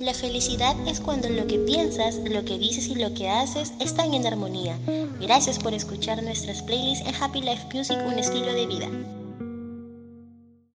La felicidad es cuando lo que piensas, lo que dices y lo que haces están en armonía. Gracias por escuchar nuestras playlists en Happy Life Music, un estilo de vida.